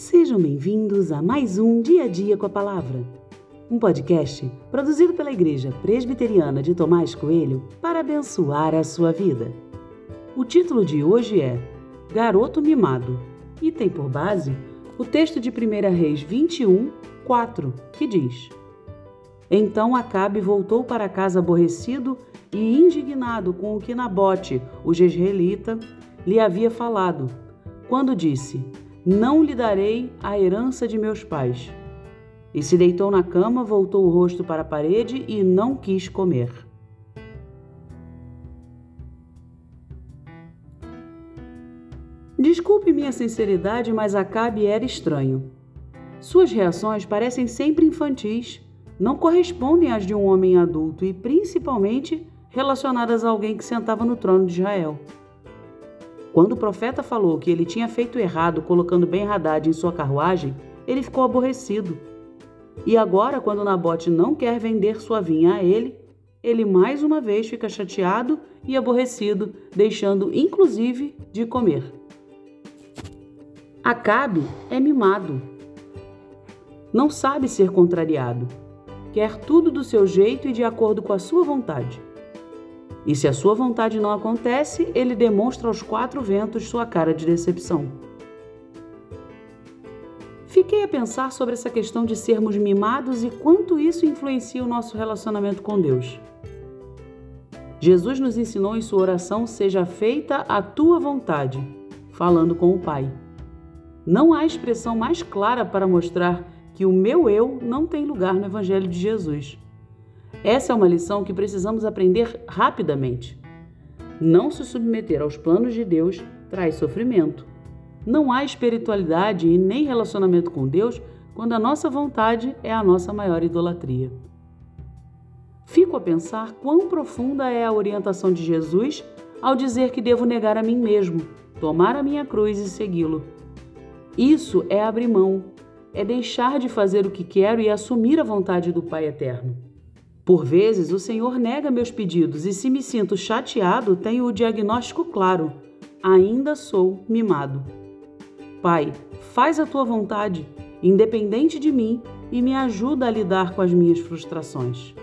Sejam bem-vindos a mais um Dia a Dia com a Palavra, um podcast produzido pela Igreja Presbiteriana de Tomás Coelho para abençoar a sua vida. O título de hoje é Garoto Mimado e tem por base o texto de 1 Reis 21, 4, que diz: Então Acabe voltou para casa aborrecido e indignado com o que Nabote, o jezreelita, lhe havia falado, quando disse: não lhe darei a herança de meus pais. E se deitou na cama, voltou o rosto para a parede e não quis comer. Desculpe minha sinceridade, mas Acabe era estranho. Suas reações parecem sempre infantis, não correspondem às de um homem adulto e, principalmente, relacionadas a alguém que sentava no trono de Israel. Quando o profeta falou que ele tinha feito errado colocando Ben Haddad em sua carruagem, ele ficou aborrecido. E agora, quando Nabote não quer vender sua vinha a ele, ele mais uma vez fica chateado e aborrecido, deixando inclusive de comer. Acabe é mimado. Não sabe ser contrariado. Quer tudo do seu jeito e de acordo com a sua vontade. E se a sua vontade não acontece, ele demonstra aos quatro ventos sua cara de decepção. Fiquei a pensar sobre essa questão de sermos mimados e quanto isso influencia o nosso relacionamento com Deus. Jesus nos ensinou em sua oração: Seja feita a tua vontade, falando com o Pai. Não há expressão mais clara para mostrar que o meu eu não tem lugar no Evangelho de Jesus. Essa é uma lição que precisamos aprender rapidamente. Não se submeter aos planos de Deus traz sofrimento. Não há espiritualidade e nem relacionamento com Deus quando a nossa vontade é a nossa maior idolatria. Fico a pensar quão profunda é a orientação de Jesus ao dizer que devo negar a mim mesmo, tomar a minha cruz e segui-lo. Isso é abrir mão, é deixar de fazer o que quero e assumir a vontade do Pai eterno. Por vezes, o Senhor nega meus pedidos e, se me sinto chateado, tenho o diagnóstico claro: ainda sou mimado. Pai, faz a tua vontade, independente de mim, e me ajuda a lidar com as minhas frustrações.